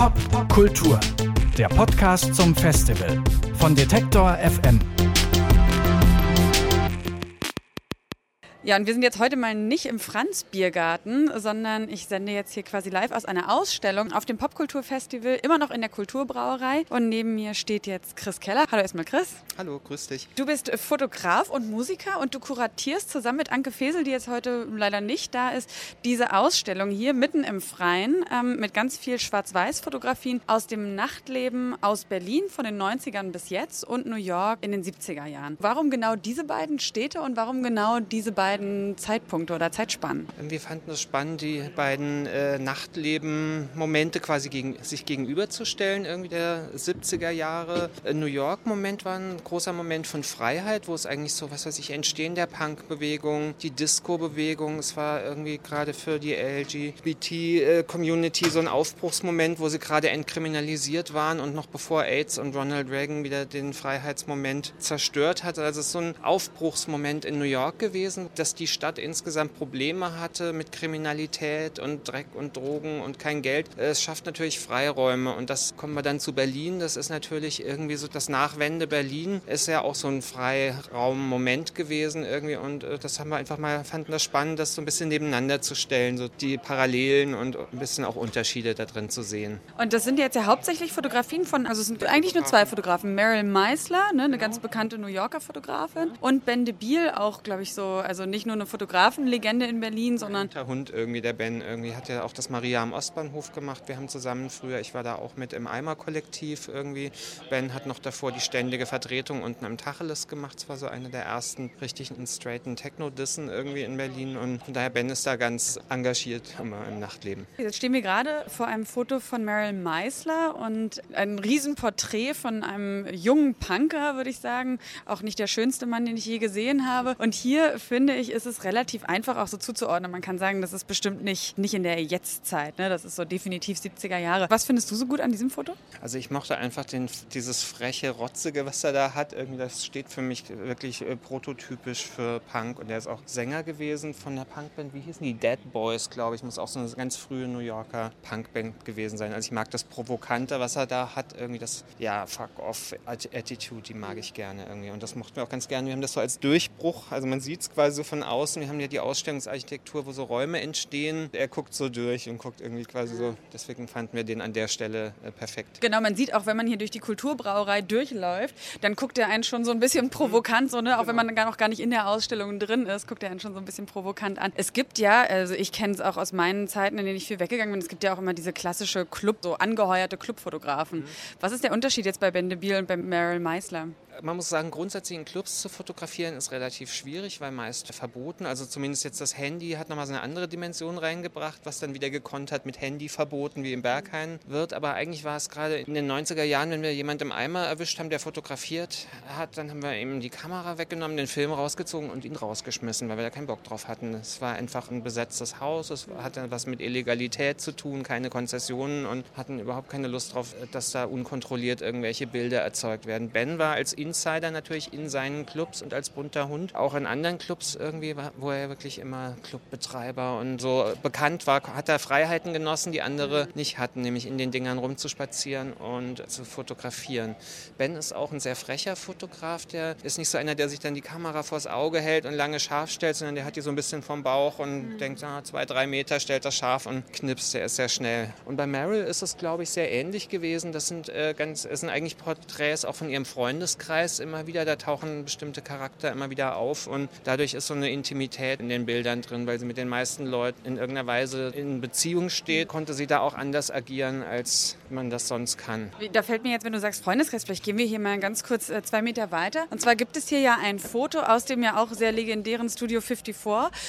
Pop Kultur, der Podcast zum Festival von Detektor FM. Ja, und wir sind jetzt heute mal nicht im Franz-Biergarten, sondern ich sende jetzt hier quasi live aus einer Ausstellung auf dem Popkulturfestival, immer noch in der Kulturbrauerei. Und neben mir steht jetzt Chris Keller. Hallo erstmal Chris. Hallo, grüß dich. Du bist Fotograf und Musiker und du kuratierst zusammen mit Anke Fesel, die jetzt heute leider nicht da ist, diese Ausstellung hier mitten im Freien ähm, mit ganz viel Schwarz-Weiß-Fotografien aus dem Nachtleben aus Berlin von den 90ern bis jetzt und New York in den 70er Jahren. Warum genau diese beiden Städte und warum genau diese beiden beiden Zeitpunkte oder Zeitspannen? Wir fanden es spannend, die beiden äh, Nachtleben-Momente quasi gegen, sich gegenüberzustellen. Irgendwie der 70er Jahre. New York-Moment war ein großer Moment von Freiheit, wo es eigentlich so, was weiß ich, Entstehen der Punk-Bewegung, die Disco-Bewegung. Es war irgendwie gerade für die LGBT-Community so ein Aufbruchsmoment, wo sie gerade entkriminalisiert waren und noch bevor AIDS und Ronald Reagan wieder den Freiheitsmoment zerstört hat. Also es ist so ein Aufbruchsmoment in New York gewesen dass die Stadt insgesamt Probleme hatte mit Kriminalität und Dreck und Drogen und kein Geld. Es schafft natürlich Freiräume und das kommen wir dann zu Berlin. Das ist natürlich irgendwie so das Nachwende Berlin ist ja auch so ein Freiraummoment gewesen irgendwie und äh, das haben wir einfach mal fanden das spannend, das so ein bisschen nebeneinander zu stellen, so die Parallelen und ein bisschen auch Unterschiede da drin zu sehen. Und das sind jetzt ja hauptsächlich Fotografien von, also es sind eigentlich nur zwei Fotografen, Meryl Meisler, ne, eine ganz bekannte New Yorker Fotografin und Ben de Biel, auch glaube ich so, also nicht nur eine Fotografenlegende in Berlin, sondern. Der Hund irgendwie, der Ben, irgendwie hat ja auch das Maria am Ostbahnhof gemacht. Wir haben zusammen früher, ich war da auch mit im Eimer-Kollektiv irgendwie. Ben hat noch davor die ständige Vertretung unten am Tacheles gemacht. Das war so eine der ersten richtigen straighten Techno-Dissen irgendwie in Berlin. Und von daher, Ben ist da ganz engagiert immer im Nachtleben. Jetzt stehen wir gerade vor einem Foto von Meryl Meisler und ein Riesenporträt von einem jungen Punker, würde ich sagen. Auch nicht der schönste Mann, den ich je gesehen habe. Und hier finde ich, ist es relativ einfach auch so zuzuordnen. Man kann sagen, das ist bestimmt nicht, nicht in der Jetztzeit. Ne? Das ist so definitiv 70er Jahre. Was findest du so gut an diesem Foto? Also ich mochte einfach den, dieses freche, rotzige, was er da hat. Irgendwie das steht für mich wirklich äh, prototypisch für Punk. Und er ist auch Sänger gewesen von der Punkband, wie hießen die? Dead Boys, glaube ich. Muss auch so eine ganz frühe New Yorker Punkband gewesen sein. Also ich mag das Provokante, was er da hat. Irgendwie das, ja, Fuck-off-Attitude, die mag ich gerne irgendwie. Und das mochten wir auch ganz gerne. Wir haben das so als Durchbruch. Also man sieht es quasi so von außen. Wir haben ja die Ausstellungsarchitektur, wo so Räume entstehen. Er guckt so durch und guckt irgendwie quasi so. Deswegen fanden wir den an der Stelle äh, perfekt. Genau, man sieht auch, wenn man hier durch die Kulturbrauerei durchläuft, dann guckt er einen schon so ein bisschen provokant, so, ne? auch wenn man gar noch gar nicht in der Ausstellung drin ist, guckt er einen schon so ein bisschen provokant an. Es gibt ja, also ich kenne es auch aus meinen Zeiten, in denen ich viel weggegangen bin, es gibt ja auch immer diese klassische Club, so angeheuerte Clubfotografen. Mhm. Was ist der Unterschied jetzt bei Ben de Biel und bei Meryl Meisler? Man muss sagen, grundsätzlich in Clubs zu fotografieren ist relativ schwierig, weil meist verboten. Also zumindest jetzt das Handy hat nochmal so eine andere Dimension reingebracht, was dann wieder gekonnt hat mit Handy verboten, wie im Berghain wird. Aber eigentlich war es gerade in den 90er Jahren, wenn wir jemanden im Eimer erwischt haben, der fotografiert hat, dann haben wir ihm die Kamera weggenommen, den Film rausgezogen und ihn rausgeschmissen, weil wir da keinen Bock drauf hatten. Es war einfach ein besetztes Haus, es hatte was mit Illegalität zu tun, keine Konzessionen und hatten überhaupt keine Lust drauf, dass da unkontrolliert irgendwelche Bilder erzeugt werden. Ben war als Insider natürlich in seinen Clubs und als bunter Hund. Auch in anderen Clubs irgendwie, wo er wirklich immer Clubbetreiber und so bekannt war, hat er Freiheiten genossen, die andere nicht hatten, nämlich in den Dingern rumzuspazieren und zu fotografieren. Ben ist auch ein sehr frecher Fotograf, der ist nicht so einer, der sich dann die Kamera vors Auge hält und lange scharf stellt, sondern der hat die so ein bisschen vom Bauch und mhm. denkt, ah, zwei, drei Meter stellt das scharf und knipst, der ist sehr schnell. Und bei Meryl ist es, glaube ich, sehr ähnlich gewesen. Das sind äh, ganz, das sind eigentlich Porträts auch von ihrem Freundeskreis Kreis immer wieder, da tauchen bestimmte Charakter immer wieder auf und dadurch ist so eine Intimität in den Bildern drin, weil sie mit den meisten Leuten in irgendeiner Weise in Beziehung steht, konnte sie da auch anders agieren, als man das sonst kann. Da fällt mir jetzt, wenn du sagst Freundeskreis, vielleicht gehen wir hier mal ganz kurz äh, zwei Meter weiter. Und zwar gibt es hier ja ein Foto aus dem ja auch sehr legendären Studio 54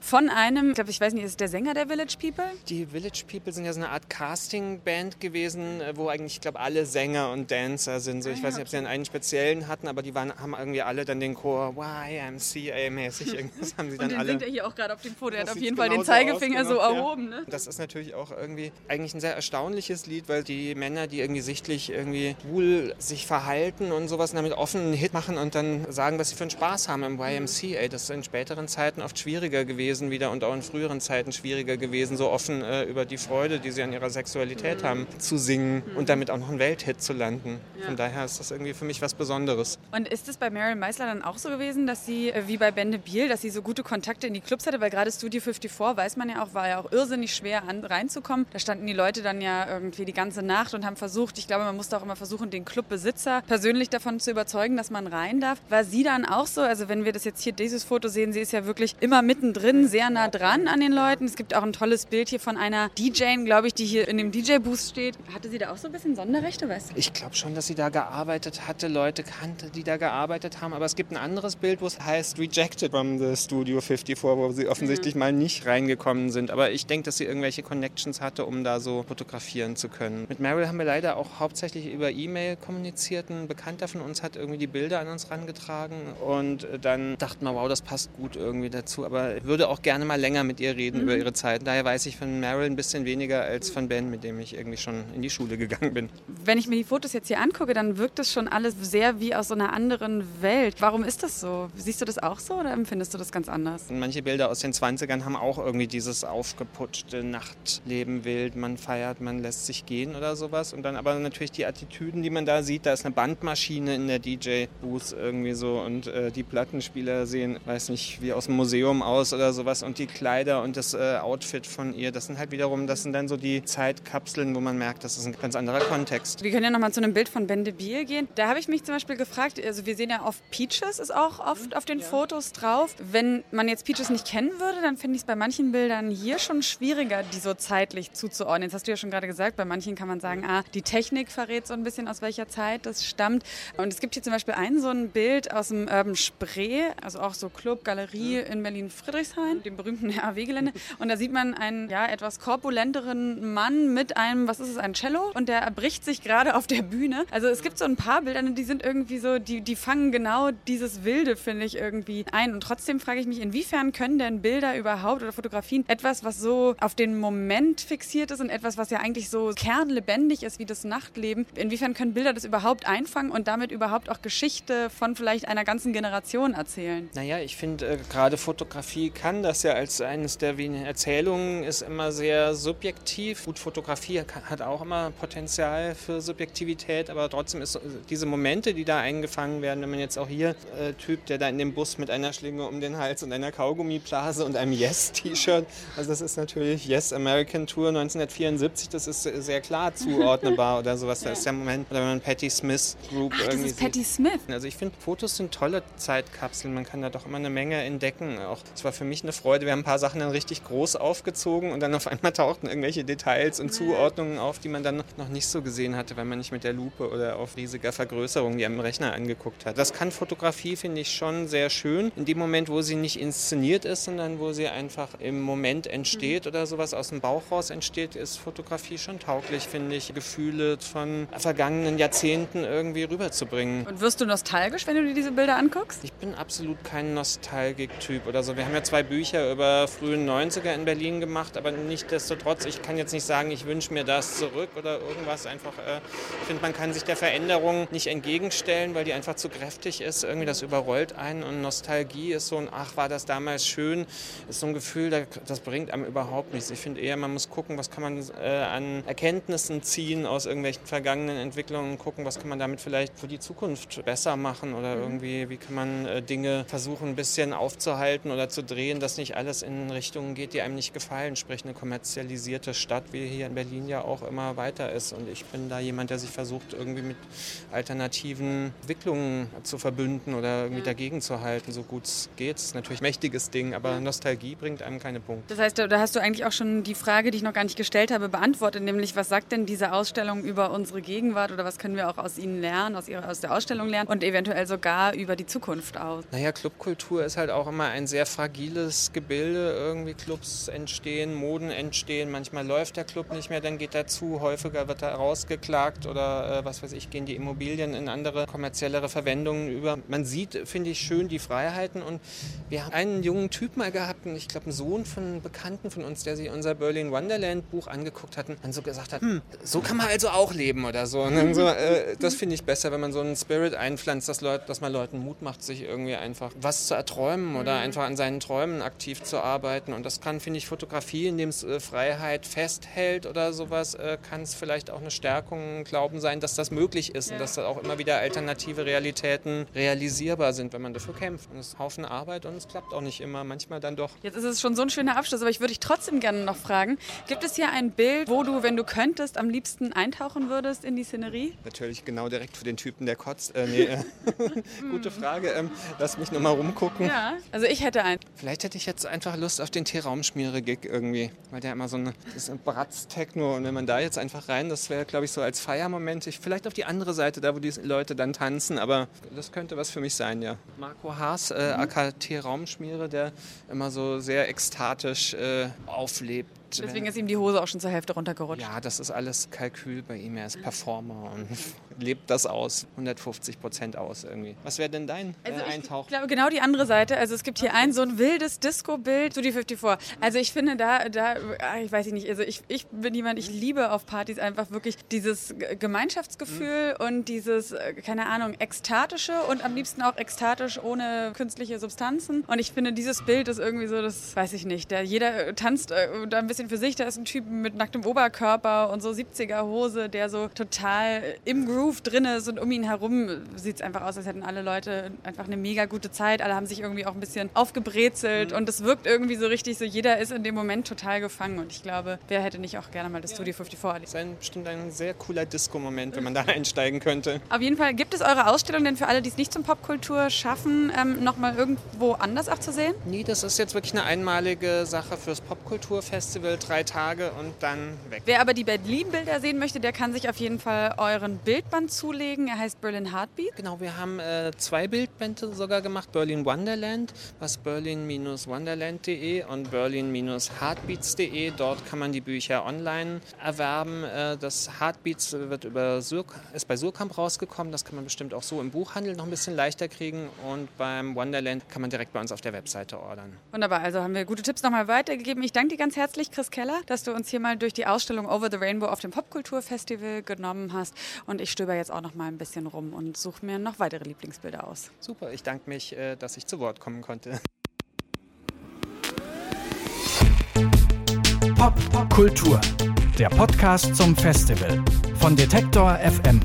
von einem, ich glaube, ich weiß nicht, ist es der Sänger der Village People? Die Village People sind ja so eine Art Casting-Band gewesen, äh, wo eigentlich, ich glaube, alle Sänger und Dancer sind. So, ich ah, weiß nicht, ob sie einen speziellen hatten hatten, aber die waren, haben irgendwie alle dann den Chor YMCA-mäßig. Irgendwas haben sie dann Und den alle. singt er hier auch gerade auf dem Foto. Er hat auf jeden Fall den Zeigefinger aus, so genau, ja. erhoben. Ne? Das ist natürlich auch irgendwie eigentlich ein sehr erstaunliches Lied, weil die Männer, die irgendwie sichtlich irgendwie cool sich verhalten und sowas damit offen einen Hit machen und dann sagen, was sie für einen Spaß haben im YMCA. Das ist in späteren Zeiten oft schwieriger gewesen wieder und auch in früheren Zeiten schwieriger gewesen, so offen äh, über die Freude, die sie an ihrer Sexualität haben, zu singen und damit auch noch einen Welthit zu landen. Von daher ist das irgendwie für mich was Besonderes. Und ist es bei Marilyn Meisler dann auch so gewesen, dass sie, äh, wie bei Bende Biel, dass sie so gute Kontakte in die Clubs hatte? Weil gerade Studio 54, weiß man ja auch, war ja auch irrsinnig schwer an, reinzukommen. Da standen die Leute dann ja irgendwie die ganze Nacht und haben versucht, ich glaube, man musste auch immer versuchen, den Clubbesitzer persönlich davon zu überzeugen, dass man rein darf. War sie dann auch so? Also wenn wir das jetzt hier, dieses Foto sehen, sie ist ja wirklich immer mittendrin, sehr nah dran an den Leuten. Es gibt auch ein tolles Bild hier von einer DJ, glaube ich, die hier in dem DJ-Booth steht. Hatte sie da auch so ein bisschen Sonderrechte, weißt du? Ich glaube schon, dass sie da gearbeitet hatte, Leute kannte, die da gearbeitet haben. Aber es gibt ein anderes Bild, wo es heißt Rejected from the Studio 54, wo sie offensichtlich mal nicht reingekommen sind. Aber ich denke, dass sie irgendwelche Connections hatte, um da so fotografieren zu können. Mit Meryl haben wir leider auch hauptsächlich über E-Mail kommuniziert. Ein Bekannter von uns hat irgendwie die Bilder an uns rangetragen. Und dann dachten wir, wow, das passt gut irgendwie dazu. Aber ich würde auch gerne mal länger mit ihr reden über ihre Zeit. Daher weiß ich von Meryl ein bisschen weniger als von Ben, mit dem ich irgendwie schon in die Schule gegangen bin. Wenn ich mir die Fotos jetzt hier angucke, dann wirkt das schon alles sehr wie aus so einer anderen Welt. Warum ist das so? Siehst du das auch so oder empfindest du das ganz anders? Manche Bilder aus den 20ern haben auch irgendwie dieses aufgeputschte Nachtleben wild. Man feiert, man lässt sich gehen oder sowas. Und dann aber natürlich die Attitüden, die man da sieht. Da ist eine Bandmaschine in der DJ-Booth irgendwie so. Und äh, die Plattenspieler sehen, weiß nicht, wie aus dem Museum aus oder sowas. Und die Kleider und das äh, Outfit von ihr, das sind halt wiederum, das sind dann so die Zeitkapseln, wo man merkt, das ist ein ganz anderer Kontext. Wir können ja nochmal zu einem Bild von Ben de Biel gehen. Da habe ich mich zum Beispiel gefragt, also wir sehen ja oft Peaches ist auch oft auf den Fotos drauf. Wenn man jetzt Peaches nicht kennen würde, dann finde ich es bei manchen Bildern hier schon schwieriger, die so zeitlich zuzuordnen. Jetzt hast du ja schon gerade gesagt, bei manchen kann man sagen, ah, die Technik verrät so ein bisschen, aus welcher Zeit das stammt. Und es gibt hier zum Beispiel ein so ein Bild aus dem Urban Spree, also auch so Club, Galerie in Berlin-Friedrichshain, dem berühmten RAW-Gelände. Und da sieht man einen ja, etwas korpulenteren Mann mit einem, was ist es, ein Cello? Und der erbricht sich gerade auf der Bühne. Also es gibt so ein paar Bilder, die sind irgendwie so, die, die fangen genau dieses Wilde, finde ich, irgendwie ein. Und trotzdem frage ich mich, inwiefern können denn Bilder überhaupt oder Fotografien etwas, was so auf den Moment fixiert ist und etwas, was ja eigentlich so kernlebendig ist wie das Nachtleben, inwiefern können Bilder das überhaupt einfangen und damit überhaupt auch Geschichte von vielleicht einer ganzen Generation erzählen? Naja, ich finde, äh, gerade Fotografie kann das ja als eines der wenigen Erzählungen, ist immer sehr subjektiv. Gut, Fotografie hat auch immer Potenzial für Subjektivität, aber trotzdem ist so- diese Momente, die da eingefangen werden, wenn man jetzt auch hier äh, Typ, der da in dem Bus mit einer Schlinge um den Hals und einer Kaugummiblase und einem Yes-T-Shirt, also das ist natürlich Yes American Tour 1974, das ist äh, sehr klar zuordnenbar oder sowas. Da ist der Moment, oder wenn man Patti Smith Group Ach, das irgendwie ist sieht. Patty Smith. Also ich finde, Fotos sind tolle Zeitkapseln. Man kann da doch immer eine Menge entdecken. Auch es war für mich eine Freude. Wir haben ein paar Sachen dann richtig groß aufgezogen und dann auf einmal tauchten irgendwelche Details und Zuordnungen auf, die man dann noch nicht so gesehen hatte, weil man nicht mit der Lupe oder auf riesiger Vergrößerung die am Rechner angeguckt hat. Das kann Fotografie, finde ich, schon sehr schön. In dem Moment, wo sie nicht inszeniert ist, sondern wo sie einfach im Moment entsteht oder sowas aus dem Bauch raus entsteht, ist Fotografie schon tauglich, finde ich, Gefühle von vergangenen Jahrzehnten irgendwie rüberzubringen. Und wirst du nostalgisch, wenn du dir diese Bilder anguckst? Ich bin absolut kein Nostalgik-Typ oder so. Wir haben ja zwei Bücher über frühen 90er in Berlin gemacht, aber nichtsdestotrotz, ich kann jetzt nicht sagen, ich wünsche mir das zurück oder irgendwas. Einfach, äh, ich finde, man kann sich der Veränderung nicht entgegenstellen, weil die einfach zu kräftig ist. Irgendwie das überrollt einen und Nostalgie ist so ein, ach, war das damals schön, ist so ein Gefühl, da- das bringt einem überhaupt nichts. Ich finde eher, man muss gucken, was kann man äh, an Erkenntnissen ziehen aus irgendwelchen vergangenen Entwicklungen und gucken, was kann man damit vielleicht für die Zukunft besser machen oder irgendwie, wie kann man äh, Dinge versuchen, ein bisschen aufzuhalten oder zu drehen, dass nicht alles in Richtungen geht, die einem nicht gefallen. Sprich, eine kommerzialisierte Stadt, wie hier in Berlin ja auch immer weiter ist. Und ich bin da jemand, der sich versucht, irgendwie mit alternativen Entwicklungen zu verbünden oder irgendwie dagegen zu halten, so gut es geht. Das ist natürlich ein mächtiges Ding, aber Nostalgie bringt einem keine Punkte. Das heißt, da hast du eigentlich auch schon die Frage, die ich noch gar nicht gestellt habe, beantwortet, nämlich was sagt denn diese Ausstellung über unsere Gegenwart oder was können wir auch aus ihnen lernen, aus, ihrer, aus der Ausstellung lernen und eventuell sogar über die Zukunft aus? Naja, Clubkultur ist halt auch immer ein sehr fragiles Gebilde. Irgendwie Clubs entstehen, Moden entstehen. Manchmal läuft der Club nicht mehr, dann geht er zu. Häufiger wird er rausgeklagt oder äh, was weiß ich, gehen die Immobilien in andere kommerziellere Verwendungen über. Man sieht, finde ich, schön die Freiheiten und wir haben einen jungen Typ mal gehabt, ich glaube, einen Sohn von einem Bekannten von uns, der sich unser Berlin Wonderland Buch angeguckt hat und dann so gesagt hat, hm, so kann man also auch leben oder so. Und so äh, das finde ich besser, wenn man so einen Spirit einpflanzt, dass, Leute, dass man Leuten Mut macht, sich irgendwie einfach was zu erträumen oder mhm. einfach an seinen Träumen aktiv zu arbeiten. Und das kann, finde ich, Fotografie, indem es äh, Freiheit festhält oder sowas, äh, kann es vielleicht auch eine Stärkung, Glauben sein, dass das möglich ist und dass da auch immer wieder alternative Realitäten realisierbar sind, wenn man dafür kämpft. Und es ist ein Haufen Arbeit und es klappt auch nicht immer, manchmal dann doch. Jetzt ist es schon so ein schöner Abschluss, aber ich würde dich trotzdem gerne noch fragen, gibt es hier ein Bild, wo du, wenn du könntest, am liebsten eintauchen würdest in die Szenerie? Natürlich genau direkt für den Typen, der kotzt. Äh, nee, äh, gute Frage. Ähm, lass mich nochmal rumgucken. Ja, also ich hätte einen. Vielleicht hätte ich jetzt einfach Lust auf den T-Raumschmiere-Gig irgendwie, weil der immer so eine, das ist ein Bratz-Techno und wenn man da jetzt einfach rein, das wäre, glaube ich, so als Feiermoment. Ich, vielleicht auf die andere Seite, da wo die Leute dann tanzen, aber das könnte was für mich sein, ja. Marco Haas, äh. AKT Raumschmiere, der immer so sehr ekstatisch äh, auflebt Deswegen ist ihm die Hose auch schon zur Hälfte runtergerutscht. Ja, das ist alles Kalkül bei ihm. Er ist Performer und lebt das aus, 150 Prozent aus irgendwie. Was wäre denn dein äh, also Eintauch? Ich glaube genau die andere Seite. Also es gibt hier ein so ein wildes Disco-Bild, Studio 54. Also ich finde da, da, ah, ich weiß nicht, also ich, ich bin jemand, ich liebe auf Partys einfach wirklich dieses Gemeinschaftsgefühl mhm. und dieses, äh, keine Ahnung, ekstatische und am liebsten auch ekstatisch ohne künstliche Substanzen. Und ich finde dieses Bild ist irgendwie so, das weiß ich nicht. Der, jeder äh, tanzt da ein bisschen für sich. Da ist ein Typ mit nacktem Oberkörper und so 70er Hose, der so total im Groove drin ist und um ihn herum sieht es einfach aus, als hätten alle Leute einfach eine mega gute Zeit. Alle haben sich irgendwie auch ein bisschen aufgebrezelt mhm. und es wirkt irgendwie so richtig so, jeder ist in dem Moment total gefangen und ich glaube, wer hätte nicht auch gerne mal das ja. Studio 54 erlebt. Das ist bestimmt ein sehr cooler Disco-Moment, wenn man da einsteigen könnte. Auf jeden Fall, gibt es eure Ausstellung denn für alle, die es nicht zum Popkultur schaffen, ähm, nochmal irgendwo anders auch zu sehen? Nee, das ist jetzt wirklich eine einmalige Sache fürs Popkulturfestival, drei Tage und dann weg. Wer aber die Berlin-Bilder sehen möchte, der kann sich auf jeden Fall euren Bild Bildband zulegen. Er heißt Berlin Heartbeat. Genau, wir haben äh, zwei Bildbände sogar gemacht. Berlin Wonderland, was berlin-wonderland.de und berlin-heartbeats.de. Dort kann man die Bücher online erwerben. Äh, das Heartbeats wird über Sur ist bei Surkamp rausgekommen. Das kann man bestimmt auch so im Buchhandel noch ein bisschen leichter kriegen. Und beim Wonderland kann man direkt bei uns auf der Webseite ordern. Wunderbar, also haben wir gute Tipps nochmal weitergegeben. Ich danke dir ganz herzlich, Chris Keller, dass du uns hier mal durch die Ausstellung Over the Rainbow auf dem Popkulturfestival genommen hast. Und ich stöber jetzt auch noch mal ein bisschen rum und suche mir noch weitere Lieblingsbilder aus. Super, ich danke mich, äh, dass ich zu Wort kommen konnte. Pop, Pop Kultur, der Podcast zum Festival von Detektor FM.